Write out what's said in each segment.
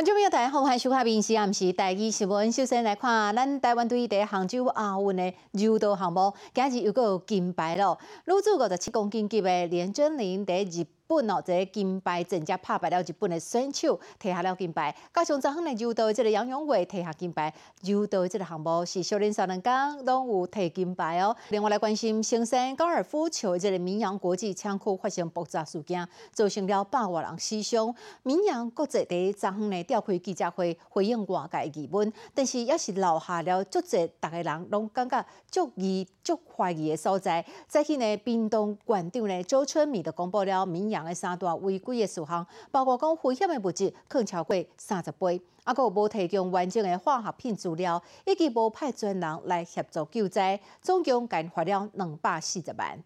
观众朋友大家好，欢迎收看《民视暗时第二新闻》。首先来看，咱台湾队在杭州亚运的柔道项目，今日又有金牌了。女子五十七公斤级的连真玲在日。本哦，这个金牌直接拍败了日本的选手，摕下了金牌。加上昨昏的柔道的这个杨永伟摕下金牌，柔道的这个项目是少年三人讲拢有摕金牌哦。另外来关心，新生高尔夫球这个民扬国际枪库发生爆炸事件，造成了百万人死伤。民扬国际第昨昏呢召开记者会，回应外界疑问，但是也是留下了足侪大家人拢感觉足疑、足怀疑的所在。再去呢，冰冻馆长呢周春米就公布了民扬。的三大违规的事项，包括讲危险的物质可超过三十倍，啊，有无提供完整的化学品资料，以及无派专人来协助救灾，总共减罚了两百四十万。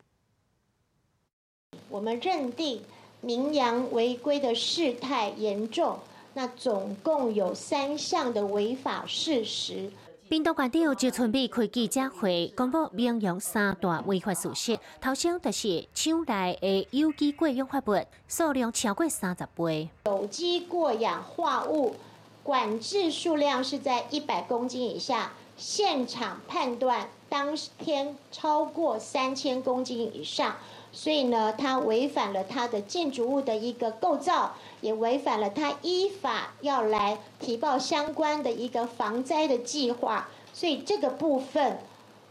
我们认定名扬违规的事态严重，那总共有三项的违法事实。冰岛县长就准备开记者会，公布名扬三大违法事实。头先就是厂内的有机过氧化物数量超过三十倍，有机过氧化物管制数量是在一百公斤以下，现场判断当天超过三千公斤以上，所以呢，它违反了它的建筑物的一个构造，也违反了它依法要来提报相关的一个防灾的计划。所以这个部分，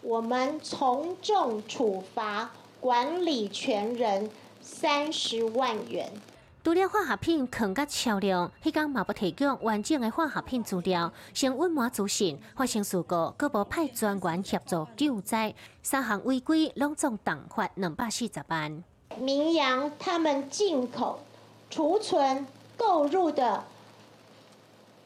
我们从重处罚管理权人三十万元。除了化学品藏甲超量，迄间嘛不提供完整的化学品资料，先温满主信发生事故，各无派专员协助救灾，三项违规拢总党罚两百四十万。名扬他们进口、储存、购入的。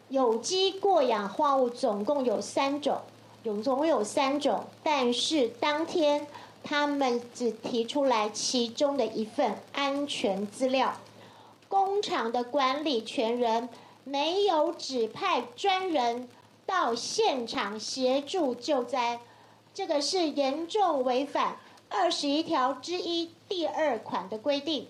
有机过氧化物总共有三种，有总共有三种，但是当天他们只提出来其中的一份安全资料，工厂的管理权人没有指派专人到现场协助救灾，这个是严重违反二十一条之一第二款的规定。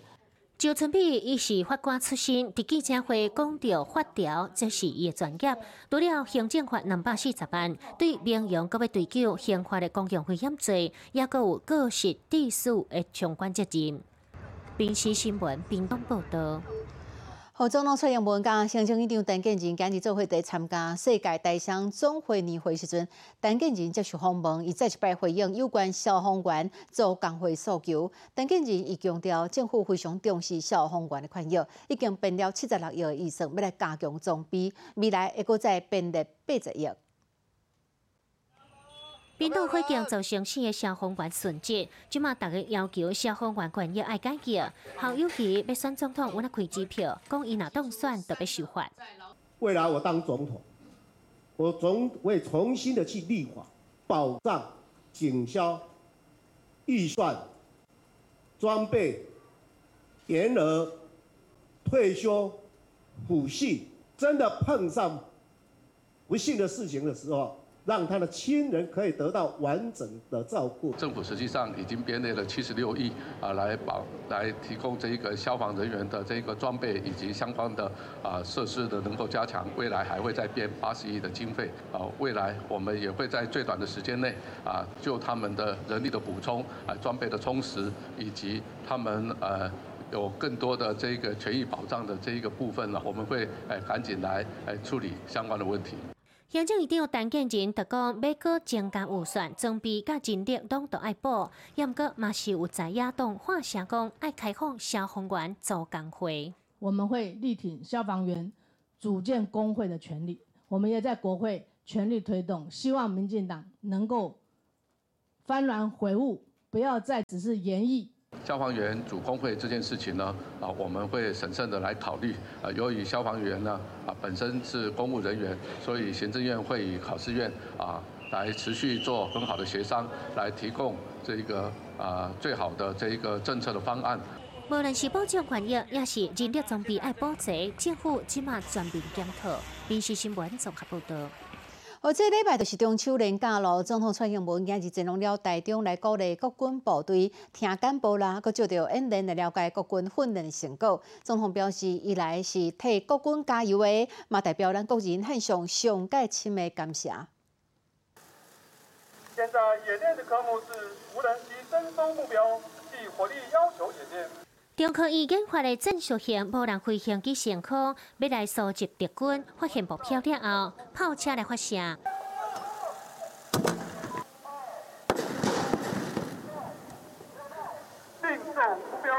周春碧伊是法官出身，伫记者会讲到法条，这是伊的专业。除了行政法两百四十万，对民营各要追究刑法的公共危险罪，也阁有个实地数的相关责任。平时新闻屏东报道。何总统蔡英文讲，行政院长陈建仁今日做会在参加世界大商总会年会时阵，陈建仁接受访问，伊再一摆回应有关消防员做工会诉求。陈建仁伊强调，政府非常重视消防员的权益，已经编了七十六亿预算，要来加强装备，未来会阁再编列八十亿。冰岛火警造成四个消防员殉职，即马大家要求消防员权益爱干净。好友其要选总统，我来开支票，讲伊若当选，就要受罚。未来我当总统，我总会重新的去立法，保障警消预算、装备、员额、退休、抚恤，真的碰上不幸的事情的时候。让他的亲人可以得到完整的照顾。政府实际上已经编列了七十六亿啊，来保来提供这一个消防人员的这一个装备以及相关的啊设施的能够加强。未来还会再编八十亿的经费啊，未来我们也会在最短的时间内啊，就他们的人力的补充啊、装备的充实以及他们呃有更多的这个权益保障的这一个部分呢，我们会哎赶紧来哎处理相关的问题。行政院长陈建仁特讲，要搁增加预算，装备甲人力拢都爱补，也毋过嘛是有在野党话声讲爱开放消防员做工会。我们会力挺消防员组建工会的权利，我们也在国会全力推动，希望民进党能够幡然悔悟，不要再只是言议。消防员组工会这件事情呢，啊，我们会审慎的来考虑。啊，由于消防员呢，啊，本身是公务人员，所以行政院会与考试院啊，来持续做很好的协商，来提供这个啊最好的这一个政策的方案。无论是保障权益，也是人力装备爱保值，政府起码全面检讨。民事新闻综合报道。哦，这礼拜就是中秋连假咯。总统蔡英文今日前往了台中来鼓励国军部队听干部啦，佮照着演练来了解国军训练成果。总统表示，一来是替国军加油的，嘛代表咱国人献上上盖深的感谢。现在演练的科目是无人机跟踪目标及火力要求演练。中科院研发的战术型无人飞行器升空，要来搜集敌军发现目标了后，炮车来发射。定奏目标。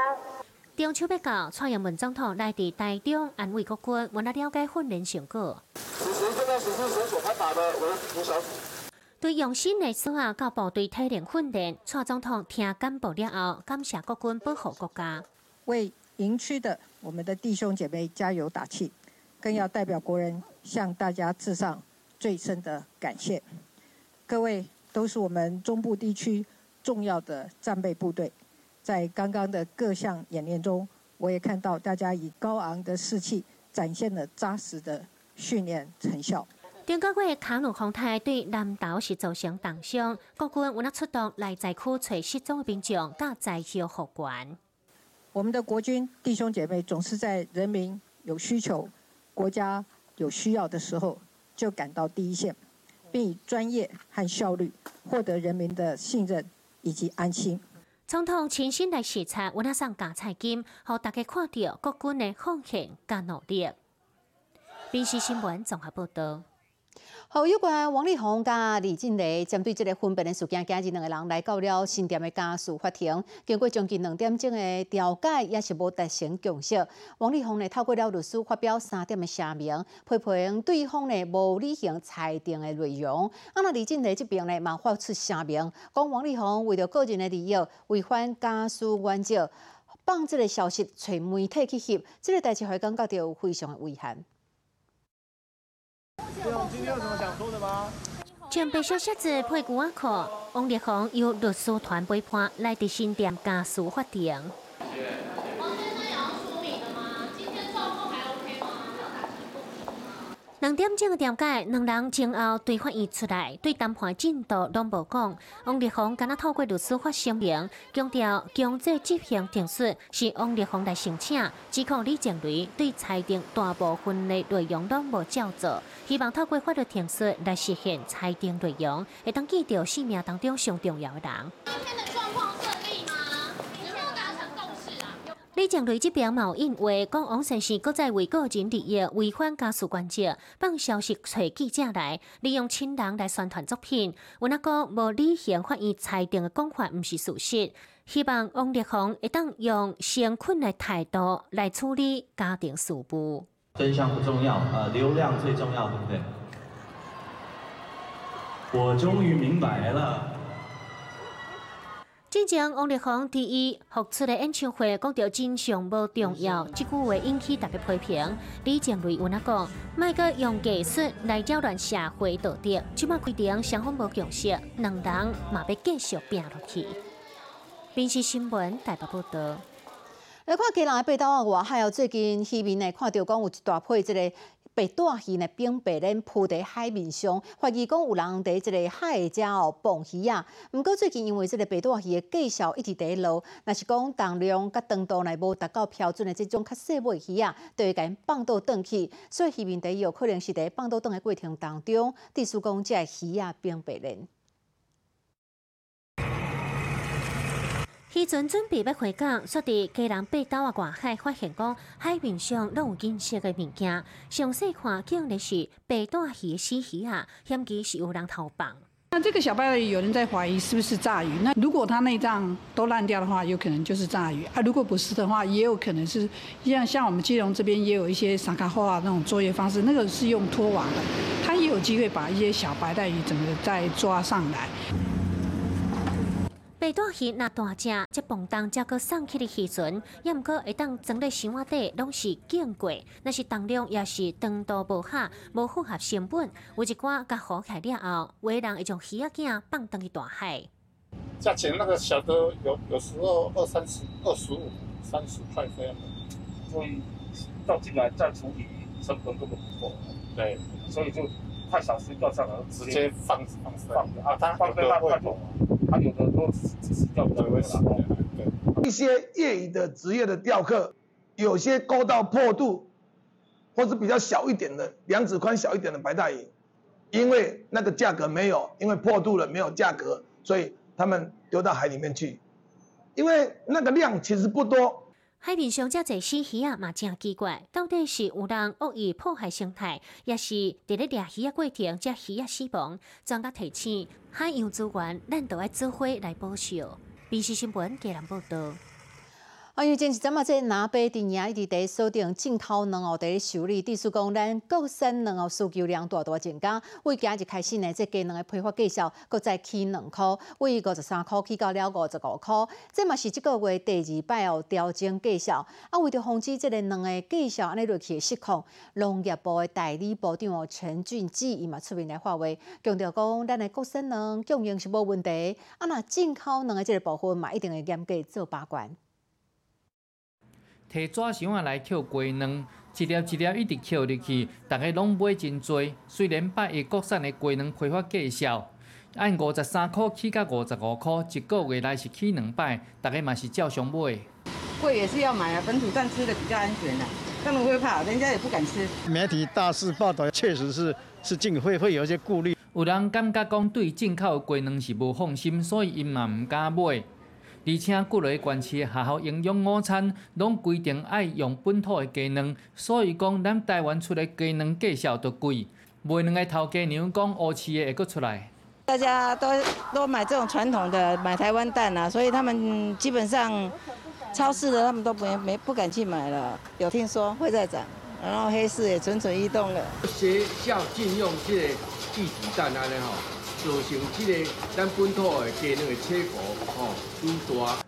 中秋要到，蔡英文总统来至台中安慰国军，为了了解训练成果。此时正在实施绳索攀爬的为五小组。对用心的所有到部队体能训练，蔡总统听干部了后，感谢国军保护国家。为营区的我们的弟兄姐妹加油打气，更要代表国人向大家致上最深的感谢。各位都是我们中部地区重要的战备部队，在刚刚的各项演练中，我也看到大家以高昂的士气展现了扎实的训练成效。中个月卡努航太对南岛是造成重伤，国军有那出动来灾区找失踪的民众，甲灾后复原。我们的国军弟兄姐妹总是在人民有需求、国家有需要的时候，就赶到第一线，并以专业和效率获得人民的信任以及安心。总统亲身来视察，我那上加菜金，让大家看到国军的奉献加努力。电视新闻综合报道。好，有关王力宏甲李静蕾针对这个分别的事件，今日两个人来到了新店的家事法庭，经过将近两点钟的调解，也是无达成共识。王力宏呢透过了律师发表三点的声明，批评对方呢无履行裁定的内容。啊，那李静蕾这边呢嘛发出声明，讲王力宏为了个人的利益，违反家事原则，放这个消息找媒体去翕，这个代志会感觉到非常的危险。今天有什么想说的吗？将被消息子配古阿可，王力宏由律师团陪伴来到新店家事法庭。两点钟的调解，两人前后对法院出来，对谈判进度拢无讲。王力宏敢若透过律师发声明，强调强制执行定数是王力宏来申请，指控李静蕾对裁定大部分的内容拢无照做，希望透过法律定数来实现裁定内容，会当记住生命当中上重要的人。今天的状况顺利吗？有没有达成共识啊？李静蕾这边冇因为讲王先生搁在为个人利益违反家事原则，放消息找记者来，利用亲人来宣传作品，有那个无履行法院裁定的讲法，毋是事实。希望王力宏会当用诚恳的态度来处理家庭事务。真相不重要，呃，流量最重要，对不对？我终于明白了。之前王力宏第一复出的演唱会讲到真相无重要，即句话引起大家批评。李静蕾有哪讲，卖个用技术来扰乱社会道德，即马规定双方无共识，两人嘛要继续拼落去。电视新闻台北报道。来看基隆的北岛啊外海哦，最近渔民呢看到讲有一大批这个白带鱼呢并白鲢铺在海面上，怀疑讲有人伫即个海遮哦放鱼啊。毋过最近因为即个白带鱼的计数一直伫落，若是讲重量甲长度内无达到标准的即种较细尾鱼啊，就会甲因放倒转去。所以鱼面底有可能是伫放倒转的过程当中，地叔讲这鱼啊冰白鲢。渔船准备要回港，却伫基隆北岛啊外海发现讲海面上拢有金色的物件。详细看，竟然是白带鱼的死鱼啊！嫌疑是有人偷放。那这个小白鱼有人在怀疑是不是炸鱼？那如果它内脏都烂掉的话，有可能就是炸鱼啊。如果不是的话，也有可能是像像我们基隆这边也有一些撒卡化那种作业方式，那个是用拖网的，它也有机会把一些小白带鱼整个再抓上来。白带鱼那大只，这蹦动才个送去的渔船，也毋过会当装在箱仔底，拢是见过。那是重量也是长度无合，无符合成本。有一寡甲好起了后，有的人会将鱼仔囝放登去大海。价钱那个小的有有时候二三十、二十五、三十块这样的，所以倒进来再处理成本根本不够。对，所以就太小心掉上来，直接放放放啊，它放飞它会痛，它有的都只是掉比较多了。一些业余的职业的钓客，有些勾到破肚，或是比较小一点的两指宽小一点的白带鱼，因为那个价格没有，因为破肚了没有价格，所以他们丢到海里面去，因为那个量其实不多。海面上遮侪死鱼啊，嘛真奇怪，到底是有人恶意破坏生态，也是伫咧掠鱼啊过程遮鱼啊死亡？专家提醒，海洋资源咱都要做伙来保守。《BBC 新闻》加南报道。啊，因为前一阵嘛，这南北电影一直在锁定进口卵哦，在修理。地书讲，咱国产卵哦需求量大大增加。为今日开始呢，这鸡卵的批发价少，搁再起两箍，为五十三箍起到了五十五箍。这嘛是这个月第二摆哦调整价少。啊，为着防止这个卵的价少安尼落去的失控，农业部的代理部长哦陈俊基伊嘛出面来发话，强调讲，咱的国产卵供应是无问题。啊，那进口卵的这个部分嘛，一定会严格做把关。摕纸箱啊来捡鸡卵，一粒一粒一直捡入去，大家拢买真多。虽然八月国产的鸡卵批发价少，按五十三块起到五十五块，一个月来是起两摆，大家嘛是照常买。贵也是要买啊，本土蛋吃的比较安全啊，他们会怕，人家也不敢吃。媒体大肆报道，确实是是进会会有一些顾虑。有人感觉讲对进口的鸡卵是无放心，所以因嘛唔敢买。而且各类县市学校营养午餐拢规定爱用本土的鸡卵，所以讲咱台湾出的鸡卵价少都贵。卖两个头家娘讲乌市的会阁出来。大家都都买这种传统的，买台湾蛋啊，所以他们基本上超市的他们都没没不敢去买了。有听说会再涨，然后黑市也蠢蠢欲动了。学校禁用这个地子蛋安尼吼，造成即个咱本土的鸡卵的缺货吼。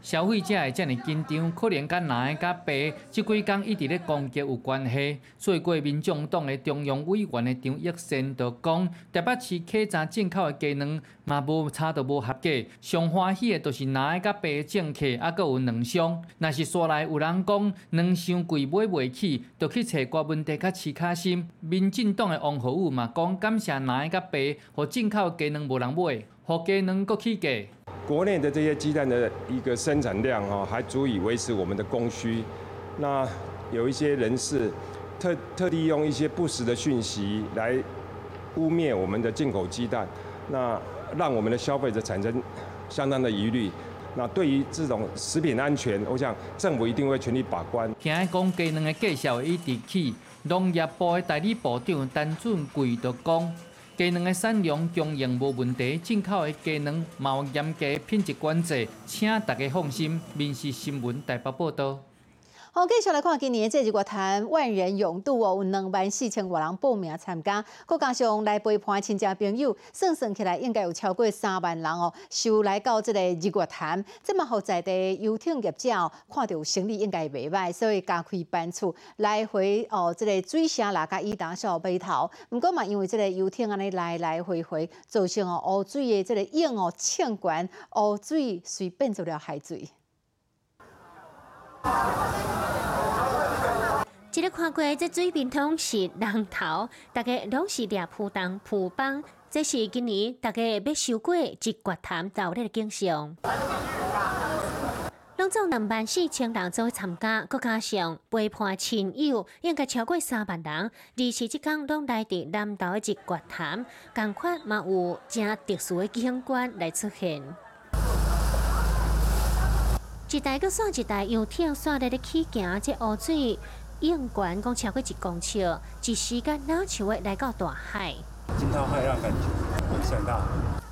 消费者会这么紧张，可能甲男的甲白即几工一直咧攻击有关系。做过，民众党的中央委员的张益新就讲，台北市客站进口的鸡卵嘛无差都无合格，上欢喜的都是男的甲白的政客，啊，阁有两箱。若是说来有人讲卵伤贵买袂起，就去找国文地较市卡心。民进党的王浩宇嘛讲，感谢男的甲白，互进口的鸡卵无人买，和鸡卵阁起价。国内的这些鸡蛋的一个生产量哈，还足以维持我们的供需。那有一些人士特特地用一些不实的讯息来污蔑我们的进口鸡蛋，那让我们的消费者产生相当的疑虑。那对于这种食品安全，我想政府一定会全力把关。听讲鸡卵的介绍一直起，农业部的代理部长陈俊贵就讲。鸡卵的产量供应无问题，进口的鸡卵有严格品质管制，请大家放心。民事新闻台北报道。好，继续来看今年这日乐坛万人涌渡哦，有两万四千多人报名参加，再加上来陪伴亲戚朋友，算算起来应该有超过三万人哦，收来到这个日月潭。这么好在的游艇业者哦，看到生意应该袂歹，所以加开班次来回哦，这个水城那甲伊达小码头。不过嘛，因为这个游艇安尼来来回回，造成哦污水的这个影哦呛关，湖水随变做了海水。一日看过这水平通是人头，大家拢是掠浦东浦帮，这是今年大家要收过一月潭到的景象。拢总两万四千人做参加，佮加上陪伴亲友，应该超过三万人。而是即天拢来伫南岛的一月潭，共款嘛有正特殊的景观来出现。一台搁算一台游艇，算在咧起行，这湖水应管讲超过一公尺，一时间哪像会来到大海。惊涛骇浪感觉没想到。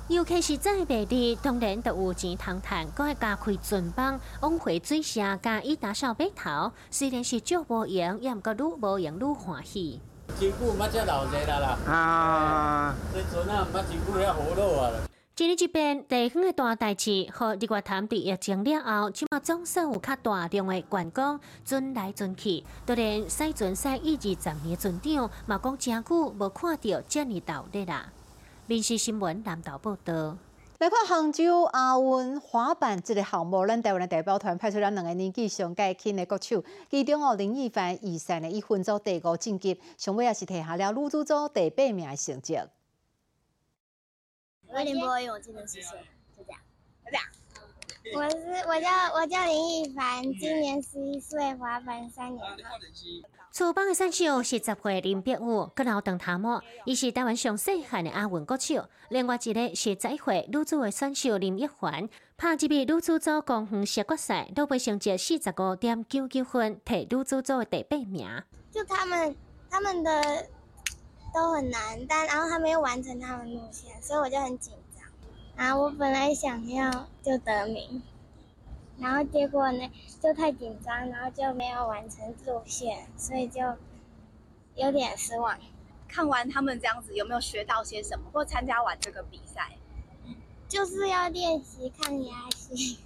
尤其是在内地，当然都有钱通赚，搁会加开船帮往回水城加以打扫码头。虽然是足无用，也毋过愈无用愈欢喜。真久毋捌遮老热啦啦！啊，这船啊毋捌真久遐好落啊。今日这边地方的大代志，和日月潭伫疫情了后，起码总算有较大量的员工转来转去。当然，西船西一二十年船长嘛讲真久无看到遮尔热的啦。民事新闻南投报道。来看杭州亚运滑板这个项目，咱台湾的代表团派出了两个年纪上届轻的国手，其中哦林奕凡、以善的以分组第五晋级，上尾也是摕下了女子组第八名的成绩。我林博宇，我今年十岁，就这样，就这样。我是我叫我叫林奕凡，今年十一岁，滑板三年了。厝帮的选手是十岁林碧武，佮老邓塔莫，伊是台湾上细汉的阿运国手。另外一个是十一岁女子的选手林奕凡，拍一比女子组公园射决赛，都被成绩四十五点九九分，摕女子组的第八名。就他们他们的都很难，但然后他们又完成他们路线，所以我就很紧张。啊我本来想要就得名，然后结果呢就太紧张，然后就没有完成路线，所以就有点失望。看完他们这样子，有没有学到些什么？或参加完这个比赛，就是要练习抗压性。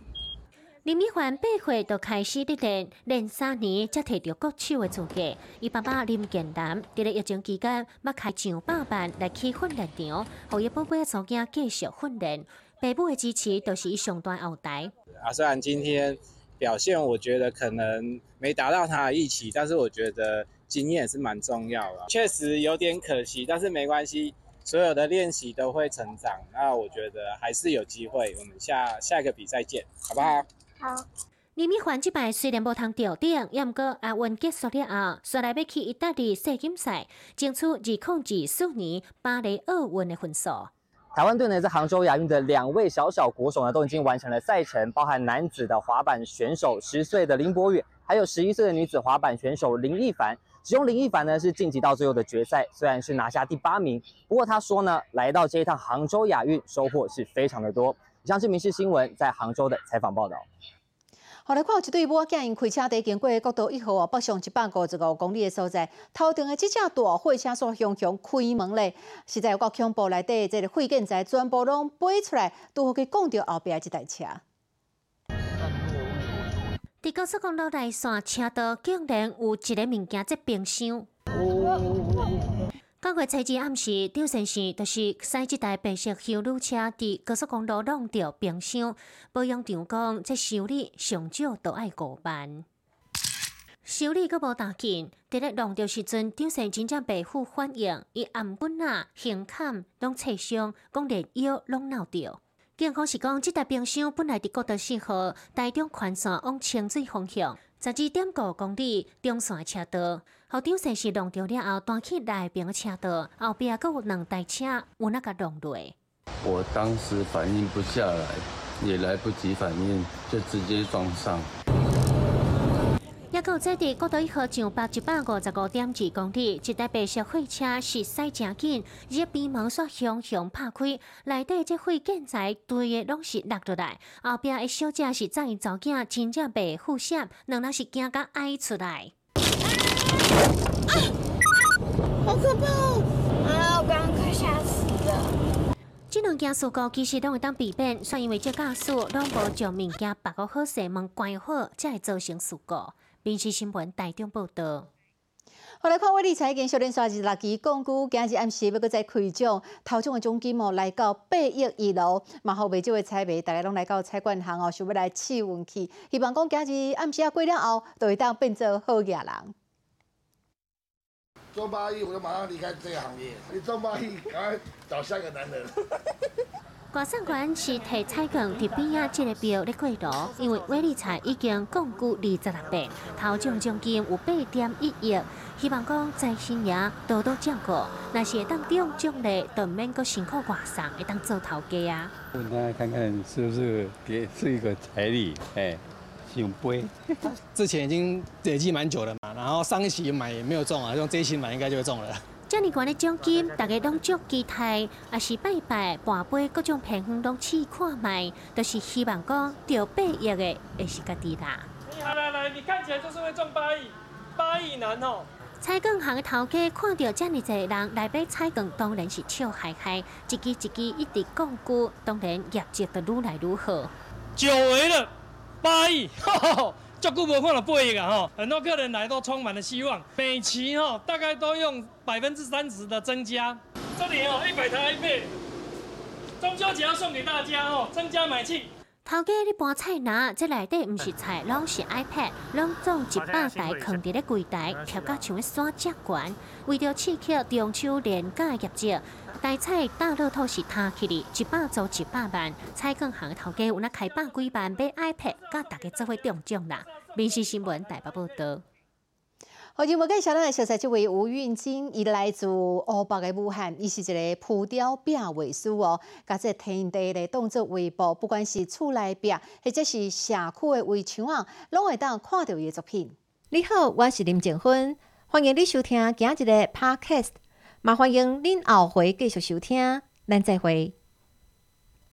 林美环八岁就开始伫练，练三年才摕到国手的资格。伊爸爸林建南伫咧疫情期间，要开上百万来去训练场，互伊宝贝的祖囝继续训练。爸母的支持都是伊上端后台。啊，虽然今天表现我觉得可能没达到他的预期，但是我觉得经验是蛮重要的。确实有点可惜，但是没关系，所有的练习都会成长。那我觉得还是有机会，我们下下一个比赛见，好不好？好。林美环即摆虽然无通吊顶，也毋过亚运结束了后，说来要去意大利世锦赛，争取二零二四年巴黎奥运的分数。台湾队呢，在杭州亚运的两位小小国手呢，都已经完成了赛程，包含男子的滑板选手十岁的林博宇，还有十一岁的女子滑板选手林亦凡。其中林亦凡呢是晋级到最后的决赛，虽然是拿下第八名，不过他说呢，来到这一趟杭州亚运收获是非常的多。以上是民事新闻在杭州的采访报道。后来看有一对母仔因开车在经过国道一号啊，北上一百五十五公里的所在，头顶的这架大货车所向向开门咧，实在有够恐怖，内底这个废建材全部拢飞出来，拄好去撞到后壁这台车。伫高速公路内线车道竟然有一个物件在冰箱。九月初二暗时，张先生就是驶这台白色修路车伫高速公路弄到冰箱，保养厂讲这修理上少都要五万。修理阁无打紧，伫咧弄到时阵，张先真正被负反应，伊暗棍啊、胸坎拢刺伤，讲连腰拢闹着。警方是讲，这台冰箱本来伫国道四号台中环线往清水方向，十二点五公里中线车道。后张先是撞掉了后，弹去内边的车道，后边还有两台车有那个弄落。我当时反应不下来，也来不及反应，就直接撞上。也有在伫国道一号上北一百五十五点二公里，一台白色货车是驶真紧，而边门煞向向拍开，内底这废建材堆的拢是落落来，后边的小姐是载查某囝，真正被负险，两人是惊甲哀出来。啊！好可怕！啊！我刚刚快吓死了。这两件事故其实拢会当避免，却因为这驾驶拢无将物件把个好势门关好，才会造成事故。民事新闻台中报道。后来看我理财经小连刷日六期港股，今日暗时要搁再开奖，头奖的奖金哦来到八亿二楼，嘛好未少的彩迷，大家拢来到彩券行哦，想要来试运气，希望讲今日暗时啊过了后，都会当变做好业人。中八亿，我就马上离开这个行业。你中八亿，赶快找下一个男人。挂上关是提彩券伫边仔这个标咧过路，因为威理财已经共估二十六倍，头奖奖金有八点一亿，希望讲在新爷多多照顾，若是当中奖励，就免搁辛苦挂上，会当做头家啊。问他看看是不是给是一个彩礼，哎，奖杯。之前已经累积蛮久了嘛，然后上一期买也没有中啊，用这一期买应该就会中了。这么悬的奖金，大家拢足期待，也是拜拜、跋杯各种平衡拢试看卖，都是希望讲得八亿的，会是家己啦。来来来，你看起来就是会中八亿，八亿难哦。彩券行的头家看到这么多人来买彩券，当然是笑嗨嗨，一支一支一直讲句，当然业绩就愈来愈好。久违了，八亿。照顾无看到八亿啊！哈，很多客人来都充满了希望。每期哈大概都用百分之三十的增加。这里哦，一百台 iPad，中秋节要送给大家哦，增加买气。头家你搬菜篮，这内底毋是菜，拢是 iPad，拢总一百台放伫咧柜台，贴甲像个山遮悬。为着刺激中秋连假的业绩，大菜大乐透是他起哩，一百做一百万，菜更行头家有那开百几万买 iPad，甲大家做伙中奖啦。民事新闻台北报道。好，今无介绍咱的小姐这位吴运金，伊来自湖北的武汉，伊是一个浮雕壁画师哦，甲这天地的动作画布，不管是厝内壁或者是社区的围墙啊，拢会当看到伊的作品。你好，我是林静芬，欢迎你收听今日的 Podcast，嘛欢迎恁后回继续收听，咱再会。